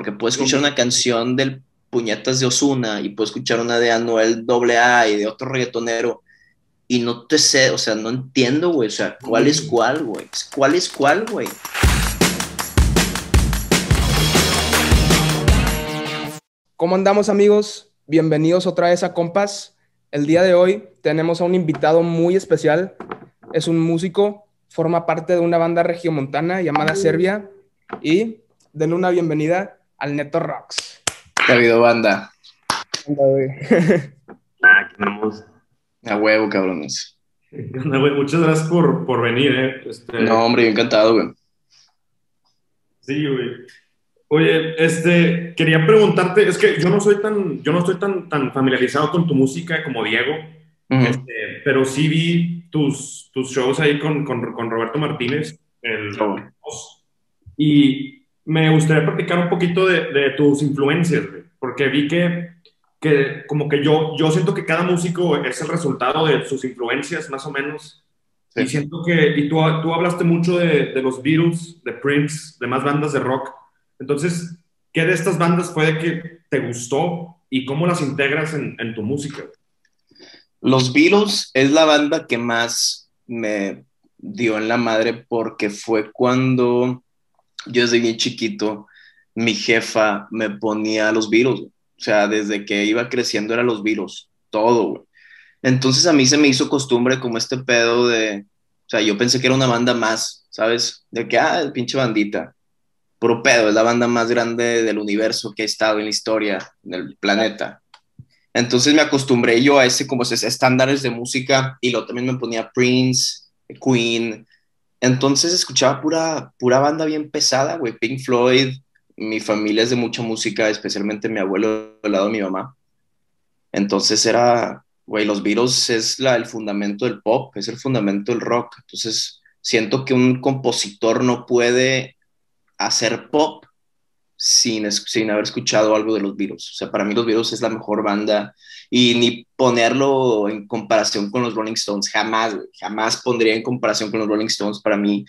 porque puedo escuchar una canción del Puñetas de Osuna y puedo escuchar una de Anuel AA y de otro reggaetonero y no te sé, o sea, no entiendo, güey, o sea, ¿cuál es cuál, güey? ¿Cuál es cuál, güey? ¿Cómo andamos amigos? Bienvenidos otra vez a Compas. El día de hoy tenemos a un invitado muy especial. Es un músico, forma parte de una banda regiomontana llamada Serbia y denle una bienvenida al Neto Rocks. ¿Qué ha habido, banda? Anda, güey. Ah, aquí andamos. A huevo, cabrones. Muchas gracias por, por venir, ¿eh? Este, No, hombre, yo encantado, güey. Sí, güey. Oye, este, quería preguntarte, es que yo no soy tan, yo no estoy tan, tan familiarizado con tu música como Diego, este, pero sí vi tus, tus shows ahí con, con, con Roberto Martínez, el bueno. y me gustaría platicar un poquito de, de tus influencias, güey, porque vi que, que como que yo, yo siento que cada músico es el resultado de sus influencias, más o menos. Sí. Y siento que, y tú, tú hablaste mucho de, de los Beatles, de Prince, de más bandas de rock. Entonces, ¿qué de estas bandas fue de que te gustó y cómo las integras en, en tu música? Los Beatles es la banda que más me dio en la madre porque fue cuando yo desde bien chiquito, mi jefa me ponía los güey. O sea, desde que iba creciendo era los Beatles, todo, güey. Entonces a mí se me hizo costumbre como este pedo de, o sea, yo pensé que era una banda más, ¿sabes? De que, ah, el pinche bandita. Puro pedo, es la banda más grande del universo que ha estado en la historia del planeta. Entonces me acostumbré yo a ese como esos estándares de música y luego también me ponía Prince, Queen. Entonces escuchaba pura, pura banda bien pesada, güey. Pink Floyd. Mi familia es de mucha música, especialmente mi abuelo del lado de mi mamá. Entonces era, güey, los Beatles es la, el fundamento del pop, es el fundamento del rock. Entonces siento que un compositor no puede hacer pop sin, sin haber escuchado algo de los Beatles. O sea, para mí los Beatles es la mejor banda y ni ponerlo en comparación con los Rolling Stones, jamás, jamás pondría en comparación con los Rolling Stones. Para mí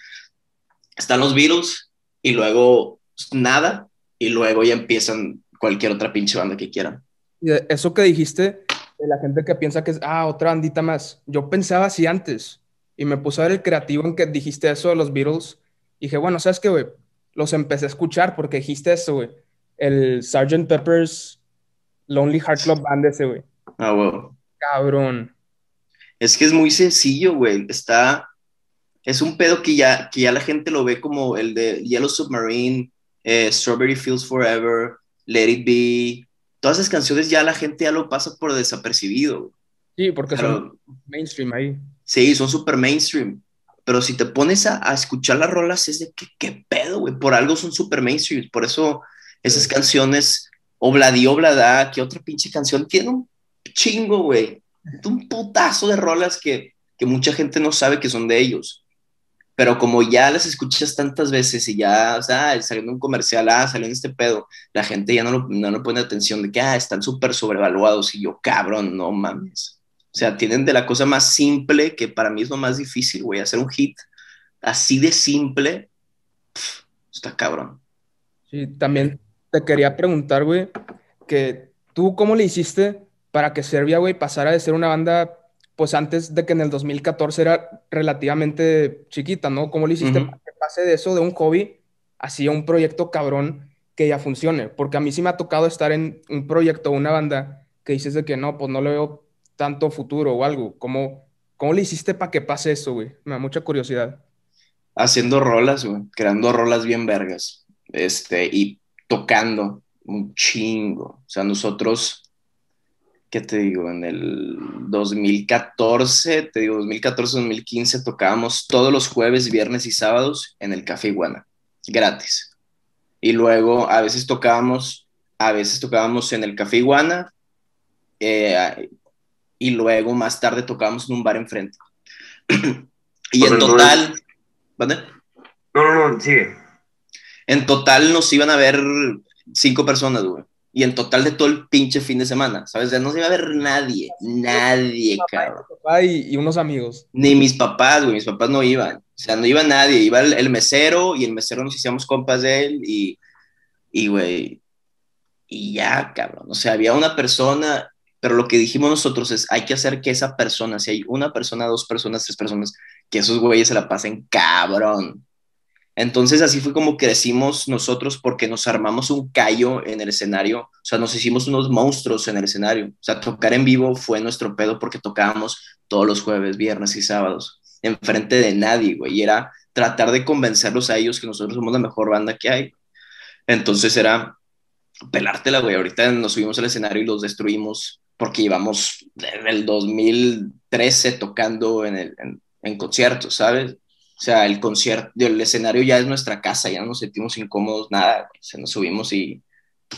están los Beatles y luego nada y luego ya empiezan cualquier otra pinche banda que quieran. Y eso que dijiste de la gente que piensa que es, ah, otra bandita más. Yo pensaba así antes y me puse a ver el creativo en que dijiste eso de los Beatles. Y dije, bueno, ¿sabes qué, güey? Los empecé a escuchar porque dijiste eso, güey. El Sgt. Pepper's Lonely Heart Club Band ese, güey. Ah, wow. Cabrón. Es que es muy sencillo, güey. Está. Es un pedo que ya, que ya la gente lo ve como el de Yellow Submarine, eh, Strawberry Fields Forever, Let It Be. Todas esas canciones ya la gente ya lo pasa por desapercibido. güey. Sí, porque Pero- son mainstream ahí. Sí, son súper mainstream. Pero si te pones a, a escuchar las rolas, es de que, qué pedo, güey. Por algo son súper mainstream. Por eso esas Sí. canciones, Obladi Oblada, que otra pinche canción tiene un chingo, güey. Un putazo de rolas que, que mucha gente no sabe que son de ellos. Pero como ya las escuchas tantas veces y ya, o sea, salió en un comercial, ah, salió en este pedo, la gente ya no, lo, no le pone atención de que, ah, están súper sobrevaluados. Y yo, cabrón, no mames. O sea, tienen de la cosa más simple, que para mí es lo más difícil, güey, hacer un hit así de simple, pf, está cabrón. Sí, también te quería preguntar, güey, que tú cómo le hiciste para que Serbia, güey, pasara de ser una banda, pues antes de que en el 2014 era relativamente chiquita, ¿no? ¿Cómo le hiciste Ujú. para que pase de eso, de un hobby, así a un proyecto cabrón que ya funcione? Porque a mí sí me ha tocado estar en un proyecto, una banda, que dices de que no, pues no le veo tanto futuro o algo. ¿Cómo, cómo le hiciste para que pase eso, güey? Me da mucha curiosidad. Haciendo rolas, güey, creando rolas bien vergas, este, y tocando un chingo. O sea, nosotros, ¿qué te digo? En el 2014, te digo, 2014-2015, tocábamos todos los jueves, viernes y sábados en el Café Iguana, gratis. Y luego a veces tocábamos, a veces tocábamos en el Café Iguana, eh, y luego más tarde tocábamos en un bar enfrente. y en total, ¿vale? No, no, no, sigue. En total nos iban a ver cinco personas, güey. Y en total de todo el pinche fin de semana, ¿sabes? O sea, no se iba a ver nadie, nadie, cabrón. Papá y, y unos amigos. Ni mis papás, güey, mis papás no iban. O sea, no iba nadie, iba el, el mesero y el mesero nos hicimos compas de él y Y, güey, y ya, cabrón. O sea, había una persona, pero lo que dijimos nosotros es, hay que hacer que esa persona, si hay una persona, dos personas, tres personas, que esos güeyes se la pasen cabrón. Entonces así fue como crecimos nosotros porque nos armamos un callo en el escenario, o sea, nos hicimos unos monstruos en el escenario. O sea, tocar en vivo fue nuestro pedo porque tocábamos todos los jueves, viernes y sábados, enfrente de nadie, güey. Y era tratar de convencerlos a ellos que nosotros somos la mejor banda que hay. Entonces era pelártela, güey. Ahorita nos subimos al escenario y los destruimos porque llevamos desde el 2013 tocando en, el, en conciertos, ¿sabes? O sea, el concierto, el escenario ya es nuestra casa, ya no nos sentimos incómodos, nada, se nos subimos y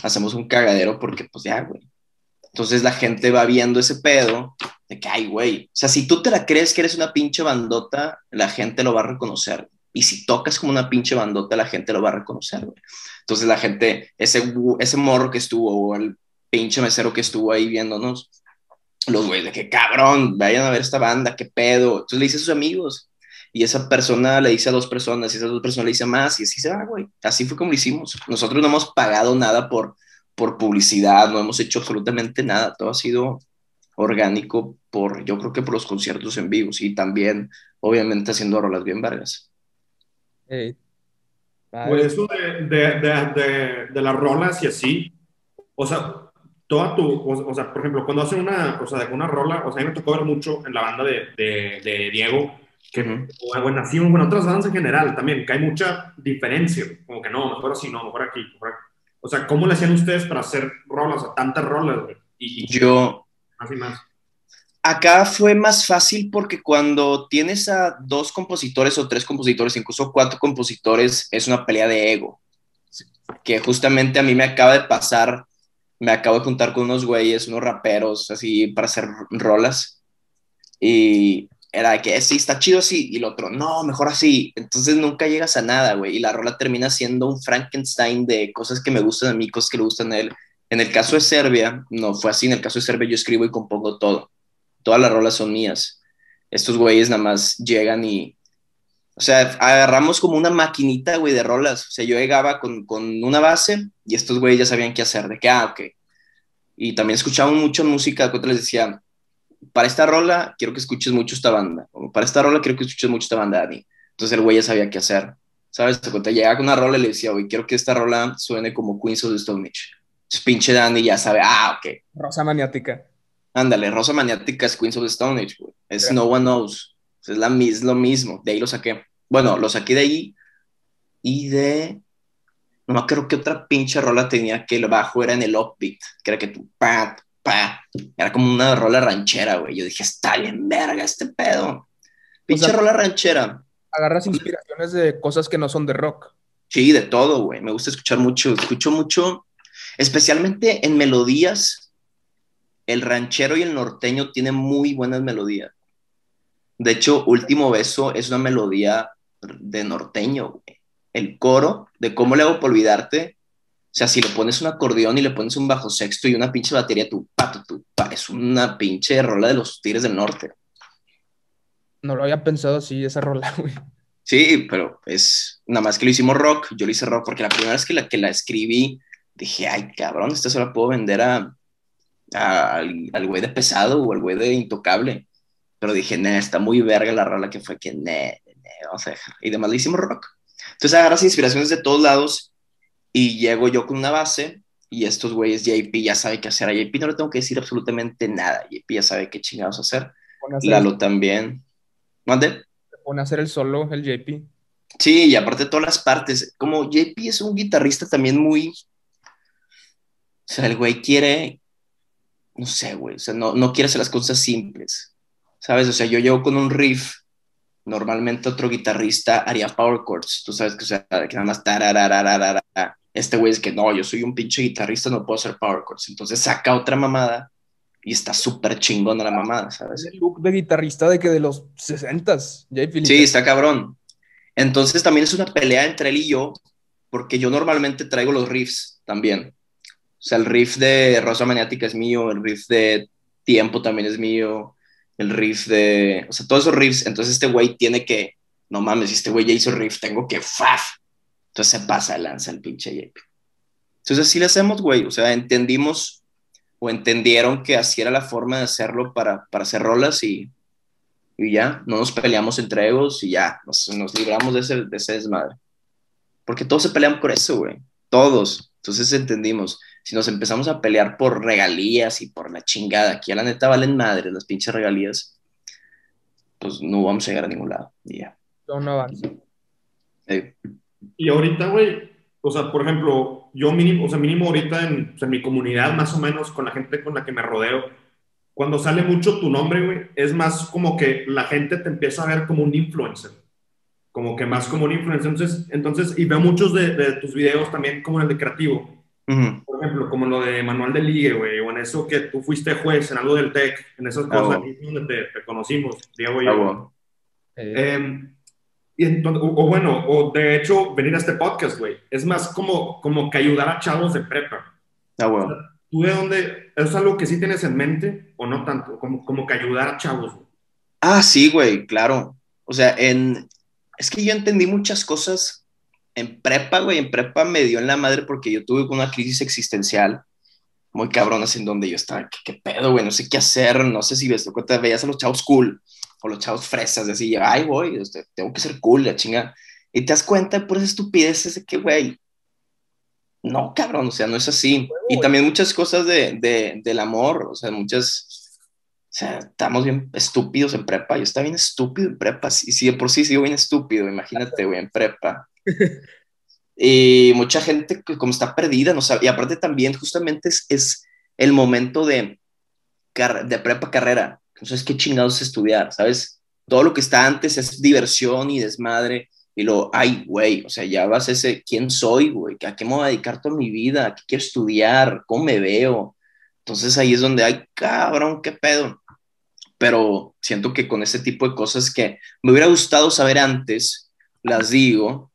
hacemos un cagadero porque pues ya, güey. Entonces la gente va viendo ese pedo de que, ay, güey, o sea, si tú te la crees que eres una pinche bandota, la gente lo va a reconocer. Y si tocas como una pinche bandota, la gente lo va a reconocer, güey. Entonces la gente, ese, ese morro que estuvo, o el pinche mesero que estuvo ahí viéndonos, los güeyes de que cabrón, vayan a ver esta banda, qué pedo. Entonces le dice a sus amigos, y esa persona le dice a dos personas, y esa dos personas le dice más, y así se va, güey. Así fue como lo hicimos. Nosotros no hemos pagado nada por, por publicidad, no hemos hecho absolutamente nada. Todo ha sido orgánico por, yo creo que por los conciertos en vivo, y también, obviamente, haciendo rolas bien vergas. Pues eso de, de, de, de, las rolas y así, o sea, toda tu, o, sea, por ejemplo, cuando hacen una, o sea, una rola, o sea, a mí me tocó ver mucho en la banda de, de Diego, que, o, bueno, así, bueno, otras bandas en general también, que hay mucha diferencia, como que no, mejor así, no, mejor aquí, mejor aquí. O sea, ¿cómo le hacían ustedes para hacer rolas, o tantas rolas, Y, Yo... Más y más. Acá fue más fácil porque cuando tienes a dos compositores o tres compositores, incluso cuatro compositores, es una pelea de ego. Que justamente a mí me acaba de pasar, me acabo de juntar con unos güeyes, unos raperos, así, para hacer rolas. Y era que sí, está chido así, y el otro, no, mejor así. Entonces nunca llegas a nada, güey, y la rola termina siendo un Frankenstein de cosas que me gustan a mí, cosas que le gustan a él. En el caso de Serbia, no fue así, en el caso de Serbia yo escribo y compongo todo. Todas las rolas son mías. Estos güeyes nada más llegan y, o sea, agarramos como una maquinita, güey, de rolas. O sea, yo llegaba con, con una base y estos güeyes ya sabían qué hacer, de que, ah, ok. Y también escuchaban mucho música, que les decía, para esta rola quiero que escuches mucho esta banda, o para esta rola quiero que escuches mucho esta banda, Dani. Entonces el güey ya sabía qué hacer, ¿sabes? Cuando llegaba con una rola y le decía, güey, quiero que esta rola suene como Queens of the Stone Age. Entonces pinche Dani ya sabe, ah, ok. Rosa maniática. Ándale, Rosa maniática es Queens of the Stone Age, güey. Es No One Knows. Es, la, es lo mismo, de ahí lo saqué. Bueno, lo saqué de ahí y de... No me acuerdo qué otra pinche rola tenía que el bajo era en el upbeat, que era que tu pat, era como una rola ranchera, güey. Yo dije, está bien verga este pedo. Pinche rola ranchera. Agarras inspiraciones de cosas que no son de rock. Sí, de todo, güey. Me gusta escuchar mucho. Escucho mucho, especialmente en melodías. El ranchero y el norteño tienen muy buenas melodías. De hecho, Último Beso es una melodía de norteño, güey. El coro de cómo le hago por olvidarte o sea, si le pones un acordeón y le pones un bajo sexto y una pinche batería, tu pato, tu pa, es una pinche rola de los Tigres del Norte. No lo había pensado así, esa rola, güey. Sí, pero es nada más que lo hicimos rock, yo lo hice rock porque la primera vez que la, que la escribí, dije, ay, cabrón, esta se la puedo vender a, al, güey de pesado o al güey de intocable. Pero dije, nah, está muy verga la rola que fue que, nah, nah, vamos a dejar. Y además le hicimos rock. Entonces agarras inspiraciones de todos lados y llego yo con una base y estos güeyes, JP ya sabe qué hacer. A JP no le tengo que decir absolutamente nada. JP ya sabe qué chingados hacer. Lalo también. ¿Mande? Se pone a hacer el solo, el JP. Sí, y aparte todas las partes. Como JP es un guitarrista también muy... O sea, el güey quiere... No sé, güey. O sea, no, no quiere hacer las cosas simples. ¿Sabes? O sea, yo llego con un riff normalmente otro guitarrista haría power chords, tú sabes que, o sea, que nada más este güey es que no, yo soy un pinche guitarrista, no puedo hacer power chords. Entonces saca otra mamada y está súper chingona la mamada, ¿sabes? El look de guitarrista de que de los 60s, Sí, está cabrón. Entonces también es una pelea entre él y yo, porque yo normalmente traigo los riffs también. O sea, el riff de Rosa Maniática es mío, el riff de Tiempo también es mío, el riff de, o sea, todos esos riffs. Entonces este güey tiene que, no mames, este güey ya hizo riff, tengo que, faf, entonces se pasa, lanza el pinche JP. Entonces así le hacemos, güey. O sea, entendimos o entendieron que así era la forma de hacerlo para, para hacer rolas y, y ya, no nos peleamos entre egos y ya, nos, nos libramos de ese, de ese desmadre. Porque todos se pelean por eso, güey. Todos. Entonces entendimos, si nos empezamos a pelear por regalías y por la chingada, aquí a la neta valen madre las pinches regalías, pues no vamos a llegar a ningún lado. Y ya. No, no avanza. Eh, Y ahorita, güey, o sea, por ejemplo, yo mínimo, o sea, mínimo ahorita en, o sea, en mi comunidad, más o menos, con la gente con la que me rodeo, cuando sale mucho tu nombre, güey, es más como que la gente te empieza a ver como un influencer. Como que más como un influencer. Entonces, entonces y veo muchos de, de tus videos también como en el de creativo. Ujú, Por ejemplo, como lo de Manual de Ligue, güey, o en eso que tú fuiste juez, en algo del TEC, en esas Ah, cosas, ahí es donde te, te conocimos, Diego y ah, yo. Eh, Eh, y entonces, o, o bueno, o de hecho, venir a este podcast, güey, es más como, como que ayudar a chavos de prepa. Ah, bueno. ¿Tú de dónde? ¿Es algo que sí tienes en mente o no tanto? Como, como que ayudar a chavos, güey. Ah, sí, güey, claro. O sea, en... Es que yo entendí muchas cosas en prepa, güey. En prepa me dio en la madre porque yo tuve una crisis existencial muy cabrona en donde yo estaba, ¿qué, qué pedo, güey? No sé qué hacer, no sé si ves, te veías a los chavos cool o los chavos fresas, así, ay, voy, este, tengo que ser cool, la chinga. Y te das cuenta de puras estupideces de que, güey, no, cabrón, o sea, no es así. Y también muchas cosas de, de, del amor, o sea, muchas, o sea, estamos bien estúpidos en prepa. Yo estaba bien estúpido en prepa, y si de por sí sigo bien estúpido, imagínate, güey, en prepa. Y mucha gente como está perdida, no sabe, y aparte también justamente es, es el momento de, de prepa carrera, sabes qué chingados estudiar, ¿sabes? Todo lo que está antes es diversión y desmadre, y lo, ay, güey, o sea, ya vas ese, ¿quién soy, güey? ¿A qué me voy a dedicar toda mi vida? ¿Qué quiero estudiar? ¿Cómo me veo? Entonces ahí es donde, ay, cabrón, qué pedo. Pero siento que con ese tipo de cosas que me hubiera gustado saber antes, las digo,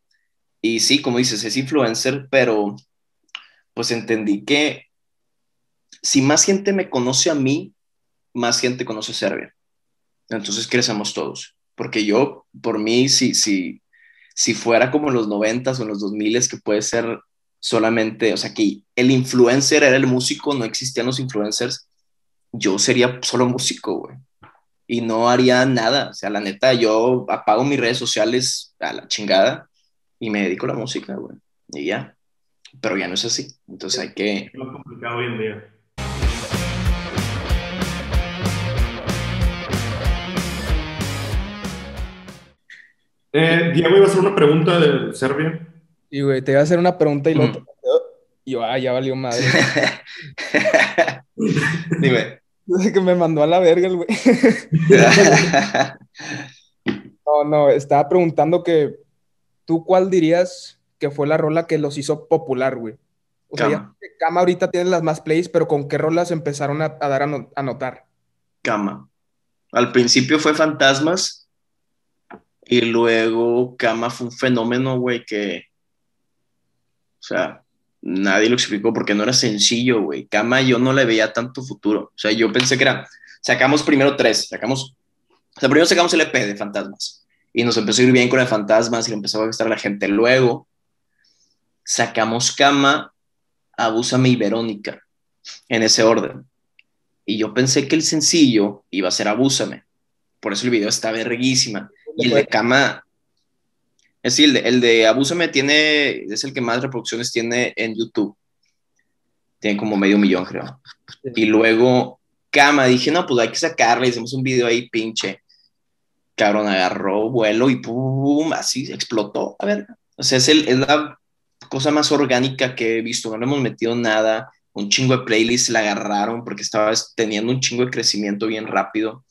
y sí, como dices, es influencer, pero pues entendí que si más gente me conoce a mí, más gente conoce a Serbia. Entonces crecemos todos. Porque yo, por mí, si, si, si fuera como en los noventas o en los dos miles, que puede ser solamente, o sea, que el influencer era el músico, no existían los influencers, yo sería solo músico, güey. Y no haría nada. O sea, la neta, yo apago mis redes sociales a la chingada y me dedico a la música, güey. Y ya. Pero ya no es así. Entonces hay que... Es lo complicado hoy en día. Eh, Diego iba a hacer una pregunta de Serbia. y, güey, te iba a hacer una pregunta y luego Mm. y yo, ah, ya valió madre. Dime. que me mandó a la verga el güey. No, no, estaba preguntando que tú cuál dirías que fue la rola que los hizo popular, güey. O sea, ya Cama. ahorita tiene las más plays, pero ¿con qué rolas empezaron a, a dar a, no- a notar? Cama. Al principio fue Fantasmas y luego Cama fue un fenómeno, güey, que... O sea, nadie lo explicó porque no era sencillo, güey. Cama yo no le veía tanto futuro. O sea, yo pensé que era... Sacamos primero tres, sacamos... O sea, primero sacamos el EP de Fantasmas y nos empezó a ir bien con el Fantasmas y le empezó a gustar a la gente. Luego sacamos Cama, Abúsame y Verónica en ese orden. Y yo pensé que el sencillo iba a ser Abúsame. Por eso el video está verguísima. Y el de Cama, es decir, el de, el de Abúsame tiene, es el que más reproducciones tiene en YouTube. Tiene como medio millón, creo. Y luego Cama, dije, no, pues hay que sacarle, hicimos un video ahí, pinche. Cabrón, agarró vuelo y pum, así explotó. A ver, o sea, es, el, es la cosa más orgánica que he visto. No le hemos metido nada. Un chingo de playlists la agarraron porque estaba teniendo un chingo de crecimiento bien rápido.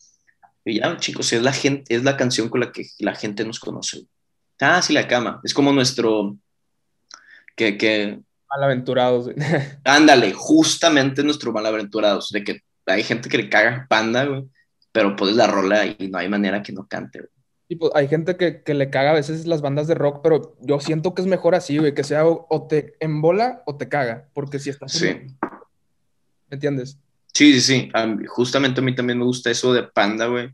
Y ya, chicos, es la gente, es la canción con la que la gente nos conoce. Ah, sí, la cama. Es como nuestro. Que, que Malaventurados, ándale, justamente nuestro malaventurados. De que hay gente que le caga panda, güey. Pero pones la rola y no hay manera que no cante, güey. Y pues hay gente que, que le caga a veces las bandas de rock, pero yo siento que es mejor así, güey, que sea o, o te embola o te caga, porque si estás... Sí. ¿Me entiendes? Sí, sí, sí. A mí- justamente a mí también me gusta eso de Panda, güey.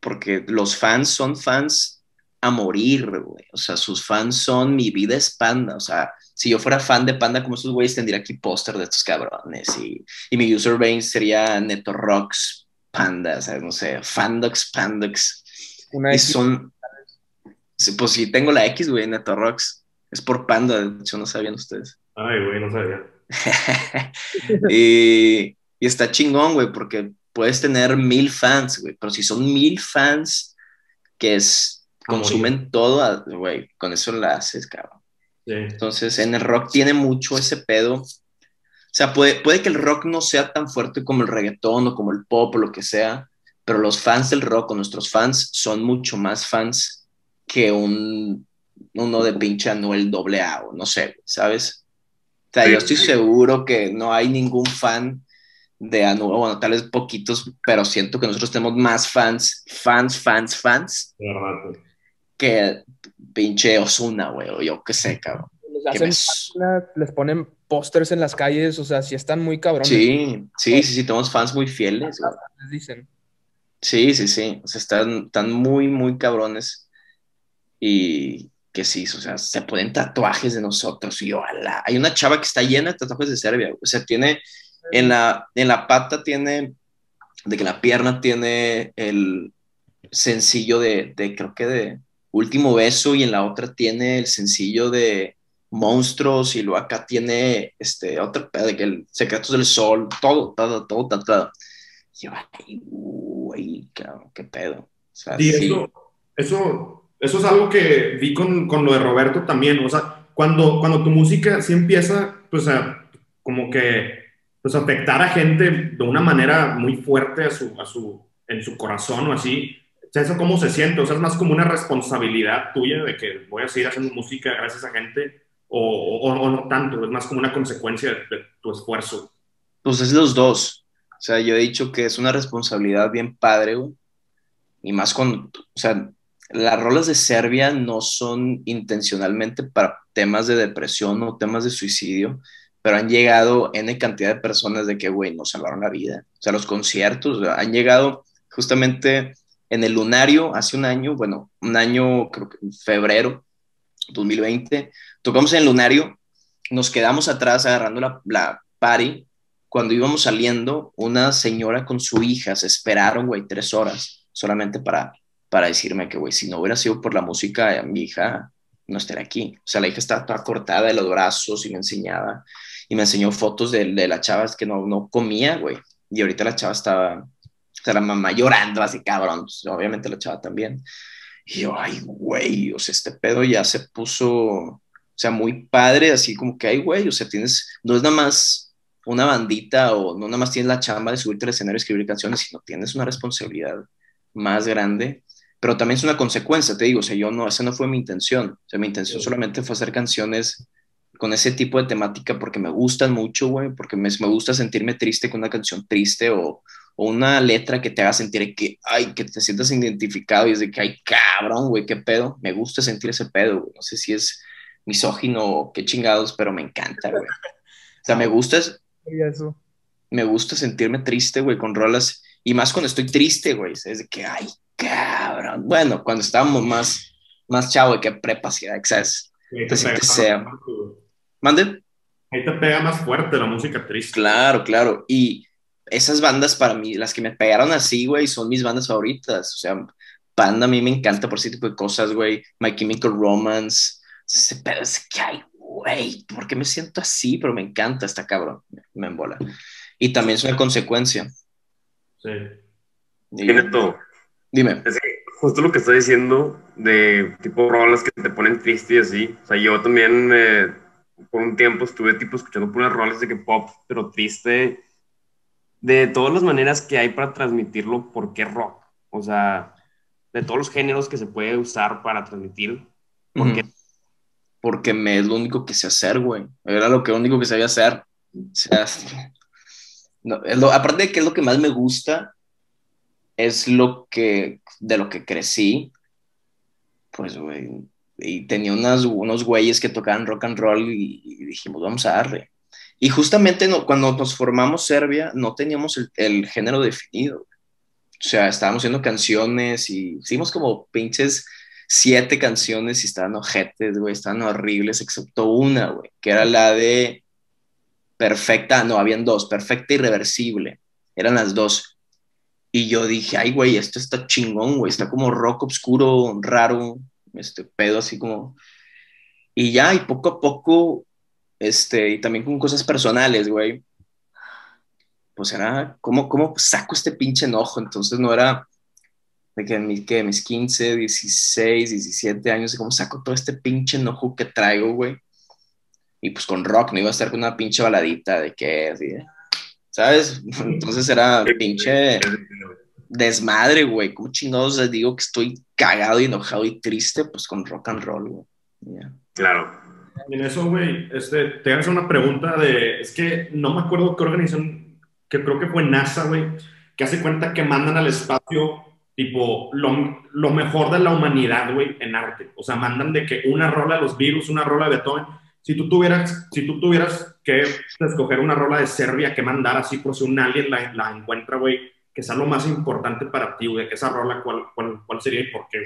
Porque los fans son fans a morir, güey. O sea, sus fans son mi vida es Panda. O sea, si yo fuera fan de Panda como esos güeyes, tendría aquí póster de estos cabrones. Y, y mi username sería Neto Rocks Panda, o sea, no sé, Fandox, Pandox. Una Y X. son. Pues sí, tengo la X, güey, Neto Rocks. Es por Panda, de hecho, no sabían ustedes. Ay, güey, no sabía. y, y está chingón, güey, porque puedes tener mil fans, güey, pero si son mil fans que es, A morir. consumen todo, güey, con eso la haces, cabrón. Sí. Entonces, en el rock tiene mucho ese pedo. O sea, puede, puede que el rock no sea tan fuerte como el reggaetón o como el pop o lo que sea, pero los fans del rock o nuestros fans son mucho más fans que un, uno de pinche Anuel AA o no sé, ¿sabes? O sea, Sí, yo estoy sí. seguro que no hay ningún fan de Anuel, bueno, tal vez poquitos, pero siento que nosotros tenemos más fans, fans, fans, fans, De verdad, güey. que pinche Osuna, güey, o yo qué sé, cabrón. Les Que hacen me- páginas, les ponen pósters en las calles, o sea, sí están muy cabrones. Sí, sí, sí, sí, tenemos fans muy fieles, güey. Les dicen. Sí, sí, sí. O sea, están, están muy, muy cabrones. Y que sí, o sea, se ponen tatuajes de nosotros. Y ojalá. Hay una chava que está llena de tatuajes de Serbia. güey. O sea, tiene en la, en la pata, tiene, de que la pierna tiene el sencillo de, de, creo que de Último Beso. Y en la otra tiene el sencillo de Monstruos. Y luego acá tiene este otro pedo de que el Secretos del Sol. Todo, todo, todo tatuado. Y yo, ay, güey, cabrón, qué pedo. O sea, Sí, sí. Eso, eso, eso es algo que vi con, con lo de Roberto también. O sea, cuando, cuando tu música sí empieza, pues, a, como que, pues, afectar a gente de una manera muy fuerte a su, a su, en su corazón o así. ¿Eso cómo se siente? O sea, es más como una responsabilidad tuya de que voy a seguir haciendo música gracias a gente o, o, no tanto, es más como una consecuencia de, de tu esfuerzo. Pues es los dos. O sea, yo he dicho que es una responsabilidad bien padre, güey. Y más con, o sea, las rolas de Serbia no son intencionalmente para temas de depresión o temas de suicidio, pero han llegado N cantidad de personas de que, güey, nos salvaron la vida. O sea, los conciertos han llegado justamente en el lunario hace un año, bueno, un año, creo que en febrero 2020, tocamos en el lunario, nos quedamos atrás agarrando la, la party. Cuando íbamos saliendo, una señora con su hija se esperaron, güey, tres horas solamente para, para decirme que, güey, si no hubiera sido por la música, mi hija no estaría aquí. O sea, la hija estaba toda cortada de los brazos y me enseñaba, y me enseñó fotos de, de la chava que no, no comía, güey. Y ahorita la chava estaba, o sea, la mamá llorando así, cabrón. Obviamente la chava también. Y yo, ay, güey, o sea, este pedo ya se puso, o sea, muy padre, así como que, ay, güey, o sea, tienes, no es nada más una bandita o no nada más tienes la chamba de subirte al escenario y escribir canciones, sino tienes una responsabilidad más grande, pero también es una consecuencia, te digo, o sea, yo no, esa no fue mi intención, o sea, mi intención solamente fue hacer canciones con ese tipo de temática porque me gustan mucho, güey, porque me, me gusta sentirme triste con una canción triste o, o una letra que te haga sentir que, ay, que te sientas identificado y es de que, ay, cabrón, güey, qué pedo, me gusta sentir ese pedo, güey, no sé si es misógino o qué chingados, pero me encanta, güey. O sea, me gusta, Y eso. me gusta sentirme triste, güey, con rolas, y más cuando estoy triste, güey, es de que, ay, cabrón, bueno, cuando estábamos más, más chavo, que prepa, sí, ¿sabes? Ahí Te te, sientes pega sea. ¿Mande? Ahí te pega más fuerte la música triste. Claro, claro. Y esas bandas para mí, las que me pegaron así, güey, son mis bandas favoritas. O sea, Panda a mí me encanta por ese tipo de cosas, güey. My Chemical Romance. Ese pedo es que, ay, güey, ¿por qué me siento así? Pero me encanta, está cabrón. Me, embola. Y también es una consecuencia. Sí. Y- Tiene todo. dime. Es que justo lo que estoy diciendo de tipo rolas que te ponen triste y así. O sea, yo también eh, por un tiempo estuve tipo escuchando puras rolas de que pop, pero triste. De todas las maneras que hay para transmitirlo, ¿por qué rock? O sea, de todos los géneros que se puede usar para transmitir. ¿Por qué? Porque me es lo único que sé hacer, güey. Era lo que único que sabía hacer. O sea, es aparte de que es lo que más me gusta, es lo que, de lo que crecí. Pues, güey, y tenía unas, unos güeyes que tocaban rock and roll y, y dijimos, vamos a darle. Y justamente no, cuando nos formamos Serbia, no teníamos el, el género definido. O sea, estábamos haciendo canciones y hicimos como pinches siete canciones y estaban ojetes, güey, estaban horribles, excepto una, güey, que era la de Perfecta, no, habían dos, Perfecta y Reversible, eran las dos. Y yo dije, ay, güey, esto está chingón, güey, está como rock oscuro, raro, este pedo así como... Y ya, y poco a poco, este, y también con cosas personales, güey, pues era, ¿cómo, ¿cómo saco este pinche enojo? Entonces no era de que, mi, que mis 15, 16, 17 años, y cómo saco todo este pinche enojo que traigo, güey. Y pues con rock, no iba a estar con una pinche baladita de que, así, ¿sabes? Entonces era pinche desmadre, güey. ¿Cómo chingados les digo que estoy cagado y enojado y triste? Pues con rock and roll, güey. Claro. En eso, güey, este, te hago una pregunta de, es que no me acuerdo qué organización, que creo que fue NASA, güey, que hace cuenta que mandan al espacio tipo lo, lo mejor de la humanidad, güey, en arte. O sea, mandan de que una rola de los virus, una rola de Beethoven. Si tú tuvieras, si tú tuvieras que escoger una rola de Serbia que mandar así por si un alien la, la encuentra, güey, que sea lo más importante para ti, güey, que esa rola, ¿cuál, cuál, cuál sería y por qué?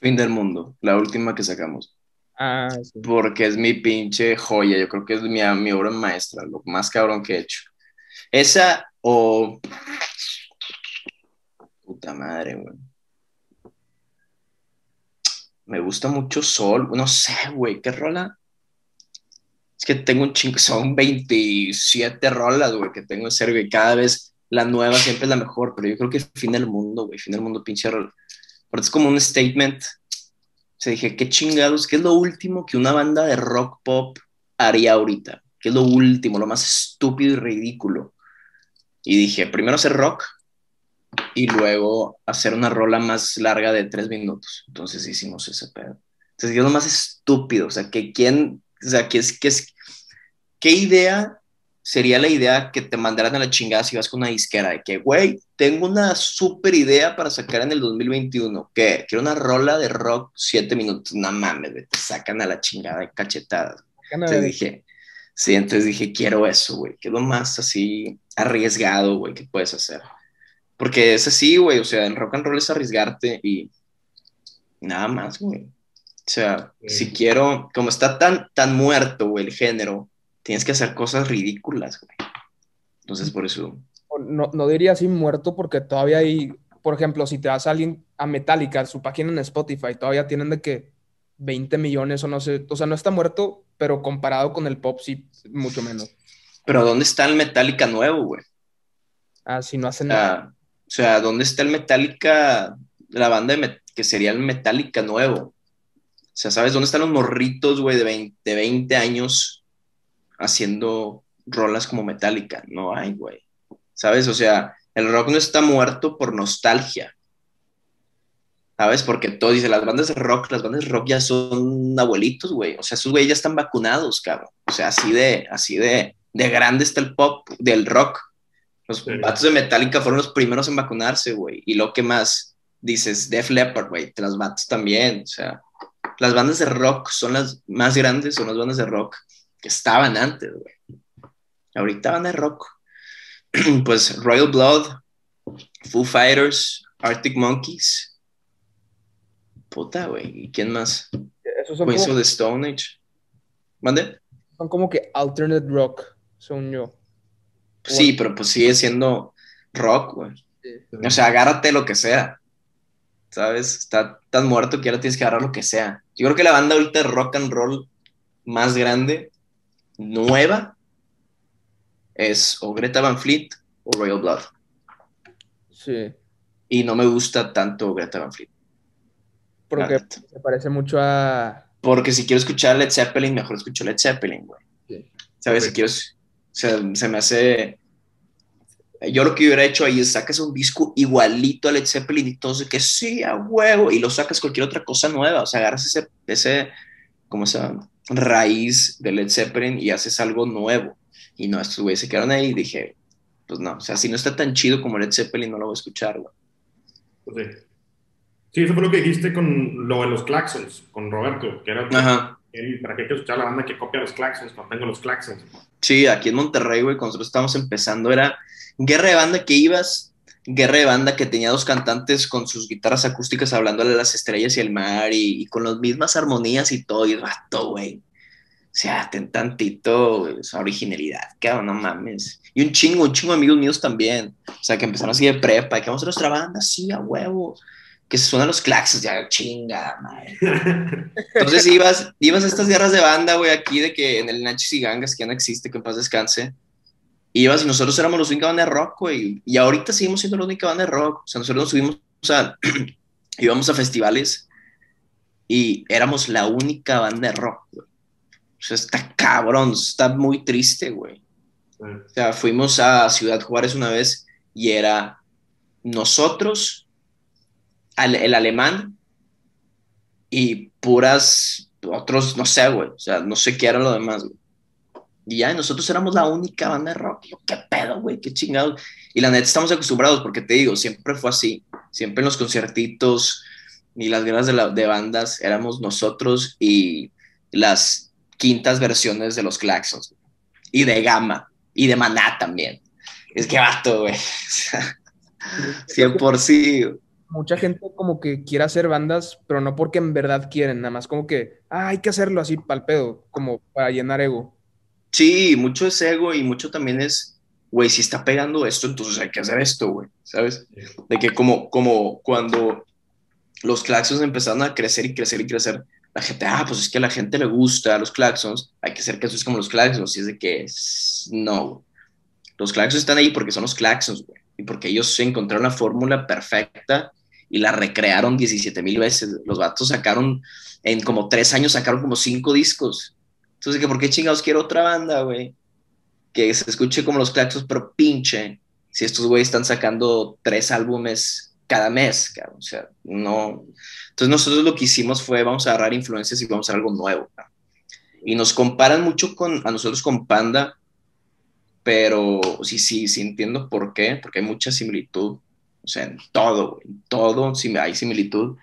Fin del mundo, la última que sacamos. Ah, sí. Porque es mi pinche joya, yo creo que es mi, mi obra maestra, lo más cabrón que he hecho. Esa o... Puta madre, güey. Me gusta mucho Sol, no sé, güey, ¿qué rola? Es que tengo un chingo, son 27 rolas, güey, que tengo en serio, y cada vez la nueva siempre es la mejor, pero yo creo que fin del mundo, güey, fin del mundo, pinche rola. Pero es como un statement. O sea, dije, qué chingados, ¿qué es lo último que una banda de rock pop haría ahorita? ¿Qué es lo último, lo más estúpido y ridículo? Y dije, primero hacer rock y luego hacer una rola más larga de tres minutos. Entonces hicimos ese pedo. Entonces, ¿qué es lo más estúpido? O sea, que quién, o sea, ¿qué, es, qué, es, ¿qué idea sería la idea que te mandaran a la chingada si vas con una disquera? De que, güey, tengo una súper idea para sacar en el 2021. que Quiero una rola de rock siete minutos. No mames, güey, te sacan a la chingada de cachetadas. Entonces dije, sí, entonces dije, quiero eso, güey. Que es lo más así arriesgado, güey, que puedes hacer. Porque es así, güey, o sea, en rock and roll es arriesgarte y nada más, güey. O sea, Sí. si quiero, como está tan, tan muerto, güey, el género, tienes que hacer cosas ridículas, güey. Entonces, por eso, No, no diría así muerto porque todavía hay, por ejemplo, si te vas a alguien a Metallica, su página en Spotify, todavía tienen de que 20 millones o no sé, o sea, no está muerto, pero comparado con el pop sí, mucho menos. pero ¿dónde está el Metallica nuevo, güey? Ah, si no hacen nada. Ah, o sea, ¿dónde está el Metallica, la banda de Met- que sería el Metallica nuevo? O sea, ¿sabes dónde están los morritos, güey, de 20, de 20 años haciendo rolas como Metallica? No hay, güey. ¿Sabes? O sea, el rock no está muerto por nostalgia. ¿Sabes? Porque todo dice, las bandas de rock, las bandas de rock ya son abuelitos, güey. O sea, esos güeyes ya están vacunados, cabrón. O sea, así de, así de, de grande está el pop, del rock. Los Sí. vatos de Metallica fueron los primeros en vacunarse, güey. Y lo que más dices, Def Leppard, güey, te las vatos también. O sea, las bandas de rock son las más grandes, son las bandas de rock que estaban antes, güey. Ahorita van de rock. pues Royal Blood, Foo Fighters, Arctic Monkeys. Puta, güey. ¿Y quién más? Esos son Queens como, of the Stone Age. ¿Mande? son como que alternate rock, según yo. Sí, pero pues sigue siendo rock, güey. O sea, agárrate lo que sea. ¿Sabes? Está tan muerto que ahora tienes que agarrar lo que sea. Yo creo que la banda ahorita de rock and roll más grande, nueva, es o Greta Van Fleet o Royal Blood. Sí, Y no me gusta tanto Greta Van Fleet. porque se parece mucho a... Porque si quiero escuchar Led Zeppelin, mejor escucho Led Zeppelin, güey. Sí. ¿Sabes? Si quiero. Se me hace. Yo lo que hubiera hecho ahí es sacas un disco igualito a Led Zeppelin y todo eso, que sí, a huevo, y lo sacas cualquier otra cosa nueva. O sea, agarras ese, ese, como esa raíz de Led Zeppelin y haces algo nuevo. Y no, estos güeyes se quedaron ahí y dije, pues no, o sea, si no está tan chido como Led Zeppelin, no lo voy a escuchar, güey. Pues sí. Sí, eso fue lo que dijiste con lo de los claxons, con Roberto, que era Ajá. para qué hay que escuchar la banda que copia los claxons, cuando tengo los claxons. Sí, aquí en Monterrey, güey, cuando nosotros estábamos empezando, era guerra de banda que ibas guerra de banda que tenía dos cantantes con sus guitarras acústicas hablándole a las estrellas y el mar y, con las mismas armonías y todo, y rato, güey. O sea, ten tantito originalidad, cabrón, no mames. Y un chingo, un chingo de amigos míos también. O sea, que empezaron así de prepa, que vamos a nuestra banda, sí, a huevo. Que se suenan los claxos, ya, chinga, madre. Entonces ibas, ibas a estas guerras de banda, güey, aquí de que en el Nachis y Gangas, que ya no existe, que en paz descanse. Ibas y nosotros éramos los única banda de rock, güey. Y ahorita seguimos siendo la única banda de rock. O sea, nosotros nos subimos, o sea, íbamos a festivales y éramos la única banda de rock, güey. O sea, está cabrón, está muy triste, güey. O sea, fuimos a Ciudad Juárez una vez y era nosotros, el alemán y puras, otros, no sé, güey. O sea, no sé qué era lo demás, güey. Y ya, nosotros éramos la única banda de rock. yo, ¿qué pedo, güey? ¿Qué chingados? Y la neta estamos acostumbrados porque te digo, siempre fue así. Siempre en los conciertitos y las guerras de, de bandas éramos nosotros y las quintas versiones de los Claxons. Y de Gama. Y de Maná también. Es que vato, güey. 100%. Sí. Mucha gente como que quiere hacer bandas, pero no porque en verdad quieren, nada más como que, ah, hay que hacerlo así pal pedo, como para llenar ego. Sí, mucho es ego y mucho también es, güey, si está pegando esto, entonces hay que hacer esto, güey, ¿sabes? De que como, como cuando los claxons empezaron a crecer y crecer y crecer, la gente, ah, pues es que a la gente le gusta los claxons, hay que hacer que eso es como los claxons, y es de que no, los claxons están ahí porque son los claxons, güey, y porque ellos encontraron la fórmula perfecta y la recrearon 17 mil veces. Los vatos sacaron, en como tres años sacaron como cinco discos. Entonces, ¿por qué chingados quiero otra banda, güey? Que se escuche como los claxons, pero pinche, si estos güeyes están sacando tres álbumes cada mes, cabrón. O sea, no. Entonces nosotros lo que hicimos fue, vamos a agarrar influencias y vamos a hacer algo nuevo. Y nos comparan mucho con, a nosotros con Panda, pero sí, sí, sí entiendo por qué, porque hay mucha similitud. O sea, en todo, en todo hay similitud.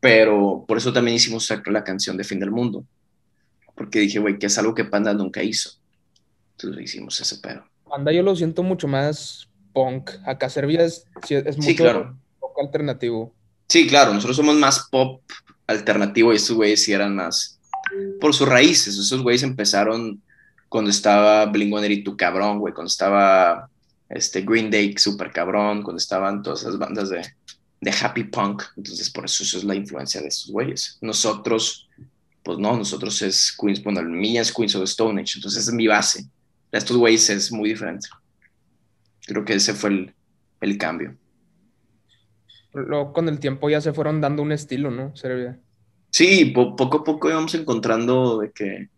Pero por eso también hicimos la canción de Fin del Mundo. Porque dije, güey, que es algo que Panda nunca hizo. Entonces hicimos ese pedo. Panda yo lo siento mucho más punk. Acá Serbia es, es mucho claro. alternativo. Sí, claro, nosotros somos más pop alternativo y estos güeyes sí eran más por sus raíces. Esos güeyes empezaron cuando estaba Blink-182 cabrón, güey, cuando estaba este Green Day super cabrón, cuando estaban todas esas bandas de, de happy punk. Entonces, por eso, eso es la influencia de esos güeyes. Nosotros, pues no, nosotros es Queens, bueno, el mía es Queens of Stone Age, entonces es mi base. estos güeyes es muy diferente. Creo que ese fue el, el cambio. Luego con el tiempo ya se fueron dando un estilo, ¿no? Serbia. Sí, poco a poco íbamos encontrando de que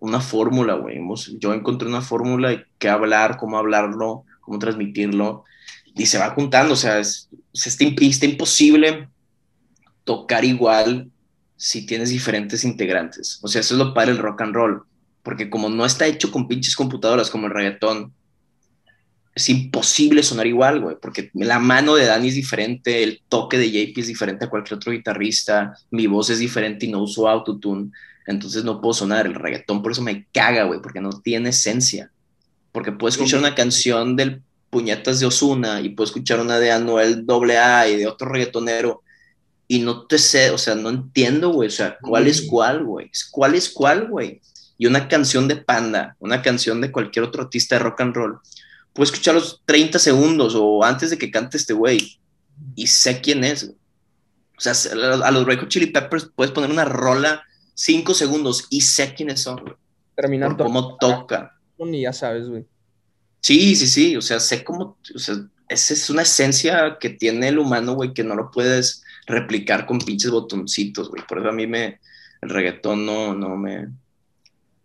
una fórmula, güey. Yo encontré una fórmula de qué hablar, cómo hablarlo, cómo transmitirlo. Y se va juntando, o sea, es, está, está imposible tocar igual si tienes diferentes integrantes. O sea, eso es lo padre el rock and roll. Porque como no está hecho con pinches computadoras como el reggaetón, es imposible sonar igual, güey, porque la mano de Dani es diferente, el toque de JP es diferente a cualquier otro guitarrista, mi voz es diferente y no uso autotune, entonces no puedo sonar el reggaetón, por eso me caga, güey, porque no tiene esencia, porque puedo escuchar una canción del Puñetas de Osuna y puedo escuchar una de Anuel AA y de otro reggaetonero y no te sé, o sea, no entiendo, güey, o sea, ¿cuál es cuál, güey? ¿Cuál es cuál, güey? Y una canción de Panda, una canción de cualquier otro artista de rock and roll puedo escuchar los 30 segundos o antes de que cante este güey y sé quién es. O sea, a los Red Hot Chili Peppers puedes poner una rola 5 segundos y sé quiénes son. Terminando. cómo toca. Ni ya sabes, güey. Sí, sí, sí. O sea, sé cómo. O sea, esa es una esencia que tiene el humano, güey, que no lo puedes replicar con pinches botoncitos, güey. Por eso a mí me. El reggaetón no, no me.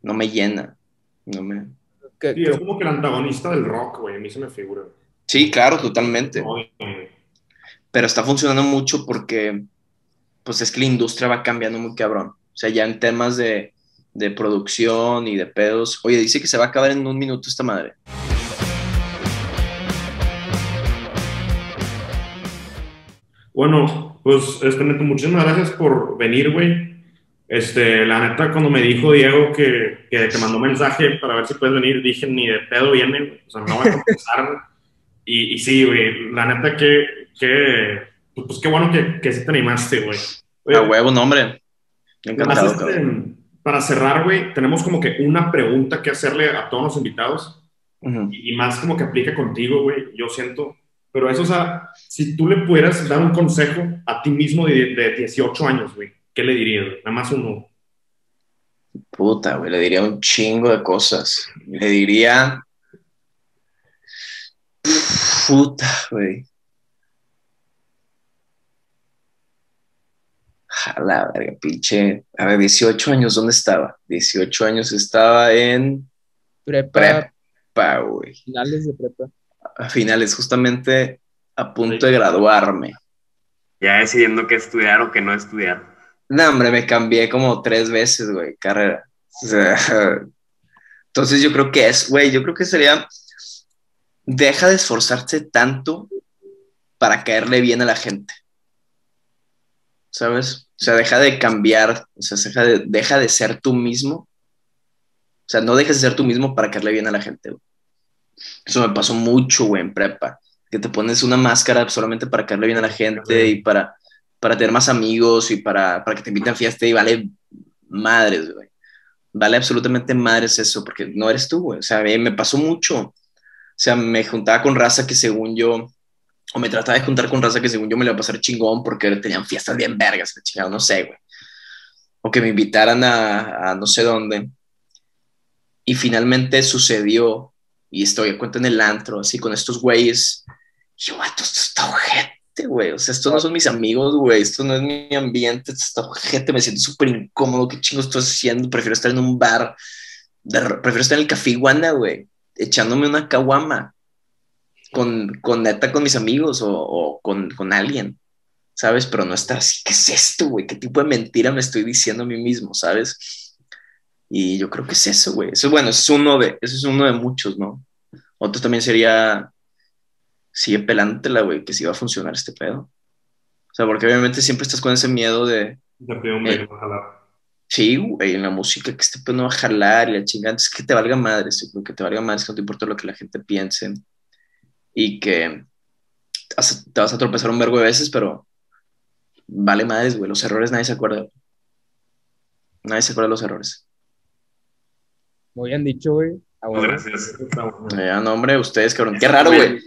No me llena. No me sí, es como que el antagonista del rock, güey, a mí se me figura. Sí, claro, totalmente. Pero está funcionando mucho porque, pues es que la industria va cambiando muy cabrón. O sea, ya en temas de, de producción y de pedos. Oye, dice que se va a acabar en un minuto esta madre. Bueno, pues, este, muchísimas gracias por venir, güey. Este, la neta, cuando me dijo Diego que, que te mandó mensaje para ver si puedes venir, dije, ni de pedo viene, o sea, no voy a contestar. Y, y sí, güey, la neta que, que pues qué bueno que, que sí te animaste, güey. A huevo, no, hombre. Encantado, Además, este, para cerrar, güey, tenemos como que una pregunta que hacerle a todos los invitados Ujú. y, y más como que aplica contigo, güey, yo siento. Pero eso, o sea, si tú le pudieras dar un consejo a ti mismo de, de 18 años, güey, ¿qué le dirías? güey? Nada más uno. Puta, güey, le diría un chingo de cosas. Le diría. Puta, güey. A la verga, pinche. A ver, 18 años, ¿dónde estaba? 18 años estaba en Prepa, prepa, güey. finales de prepa. A finales, justamente a punto de graduarme. Ya decidiendo qué estudiar o qué no estudiar. No, hombre, me cambié como tres veces, güey, carrera. O sea, entonces yo creo que es, güey, yo creo que sería, deja de esforzarse tanto para caerle bien a la gente. ¿Sabes? O sea, deja de cambiar, o sea, deja de, deja de ser tú mismo. O sea, no dejes de ser tú mismo para caerle bien a la gente, güey. Eso me pasó mucho, güey, en prepa. Que te pones una máscara solamente para caerle bien a la gente y para, para tener más amigos y para, para que te inviten a fiesta y vale madres, güey. Vale absolutamente madres eso, porque no eres tú, güey. O sea, mí me pasó mucho. O sea, me juntaba con raza que según yo, o me trataba de juntar con raza que según yo me le iba a pasar chingón porque tenían fiestas bien vergas, la chingada, no sé, güey. O que me invitaran a, a no sé dónde. Y finalmente sucedió, y estoy a cuenta en el antro, así con estos güeyes. Y yo, esto está ojete, güey. O sea, estos no son mis amigos, güey. Esto no es mi ambiente, esto está ojete. Me siento súper incómodo. ¿Qué chingo estoy haciendo? Prefiero estar en un bar. de- prefiero estar en el Café Iguana, güey. Echándome una caguama. Con, con neta, con mis amigos o, o con, con alguien. ¿Sabes? Pero no estar así. ¿Qué es esto, güey? ¿Qué tipo de mentira me estoy diciendo a mí mismo? ¿Sabes? Y yo creo que es eso, güey. Eso, bueno, es uno de, eso es uno de muchos, ¿no? Otro también sería, sigue pelándotela, güey, que si va a funcionar este pedo. O sea, porque obviamente siempre estás con ese miedo de, De primero me Eh. ojalá. sí, güey, en la música, que este pedo no va a jalar y la chingada, es que te valga madre, sí, que te valga madre, que no te importa lo que la gente piense y que te vas a tropezar un vergo de veces, pero vale madres, güey, los errores nadie se acuerda. Nadie se acuerda de los errores. Muy bien dicho, güey. Ah, bueno. Gracias. Ya, no, hombre, ustedes, cabrón. Qué raro, güey.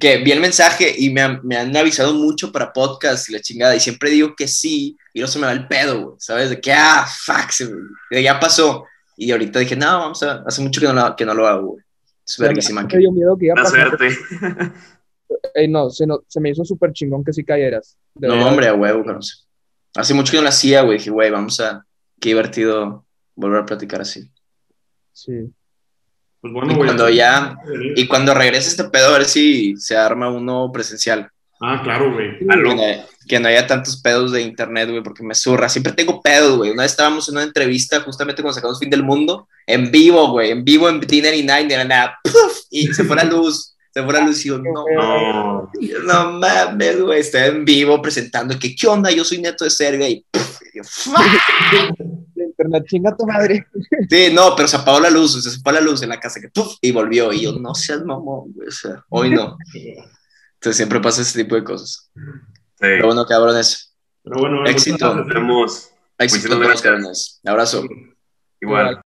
Que vi el mensaje y me han, me han avisado mucho para podcast y la chingada. Y siempre digo que sí y no se me va el pedo, güey. ¿Sabes? De que, ah, fuck, se me- ya pasó. Y ahorita dije, no, vamos a. Hace mucho que no lo, que no lo hago, güey. Es verguísima. Me dio miedo que iba a pasar. suerte. Ey, no, se, no, se me hizo súper chingón que sí cayeras. De No, verdad. hombre, a huevo, cabrón. Hace mucho que no lo hacía, güey. Dije, güey, vamos a. Qué divertido volver a platicar así. Sí. Pues bueno, Y güey. cuando ya- Y cuando regrese este pedo, a ver si se arma uno presencial. Ah, claro, güey. Que no, que no haya tantos pedos de internet, güey, porque me zurra. Siempre tengo pedos, güey. Una vez estábamos en una entrevista justamente cuando sacamos Fin del Mundo, en vivo, güey, en vivo en T99, de la nada, ¡puf! y se fue la luz. Se fue la luz y yo, no, No. no mames, güey, estoy en vivo presentando que, ¿qué onda? Yo soy neto de Serbia y. De internet, chinga tu madre. Sí, no, pero se apagó la luz, se fue la luz en la casa, que, ¡puf! y volvió. Y yo, no seas mamón, güey, o sea, hoy no. Entonces siempre pasa ese tipo de cosas. Sí. Pero bueno, cabrones, Pero bueno, Éxito. éxito gracias. cabrones. Abrazo. Igual.